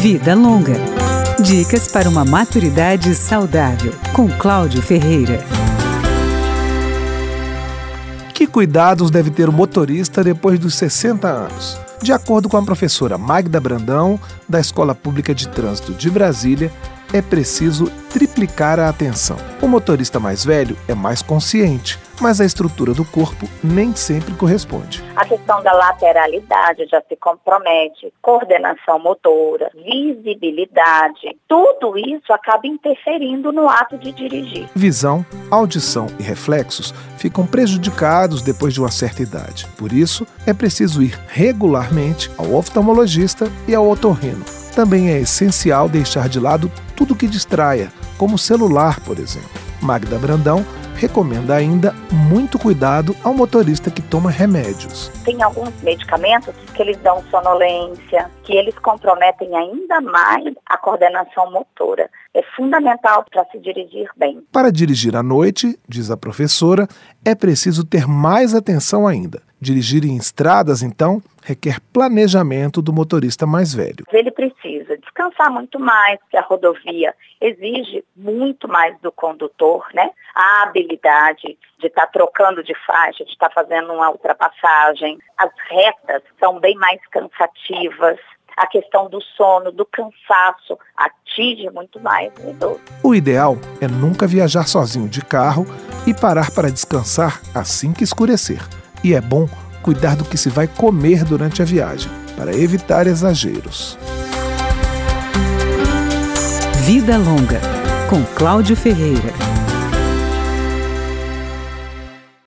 Vida Longa. Dicas para uma maturidade saudável, com Cláudio Ferreira. Que cuidados deve ter o motorista depois dos 60 anos? De acordo com a professora Magda Brandão, da Escola Pública de Trânsito de Brasília, é preciso triplicar a atenção. O motorista mais velho é mais consciente, mas a estrutura do corpo nem sempre corresponde. A questão da lateralidade já se compromete, coordenação motora, visibilidade, tudo isso acaba interferindo no ato de dirigir. Visão, audição e reflexos ficam prejudicados depois de uma certa idade. Por isso, é preciso ir regularmente ao oftalmologista e ao otorrino também é essencial deixar de lado tudo que distraia, como o celular, por exemplo. Magda Brandão recomenda ainda muito cuidado ao motorista que toma remédios. Tem alguns medicamentos que eles dão sonolência, que eles comprometem ainda mais a coordenação motora. É fundamental para se dirigir bem. Para dirigir à noite, diz a professora, é preciso ter mais atenção ainda. Dirigir em estradas, então, requer planejamento do motorista mais velho. Ele precisa descansar muito mais, porque a rodovia exige muito mais do condutor, né? A habilidade de estar tá trocando de faixa, de estar tá fazendo uma ultrapassagem. As retas são bem mais cansativas. A questão do sono, do cansaço, atinge muito mais o idoso. O ideal é nunca viajar sozinho de carro e parar para descansar assim que escurecer. E é bom cuidar do que se vai comer durante a viagem, para evitar exageros. Vida Longa, com Cláudio Ferreira.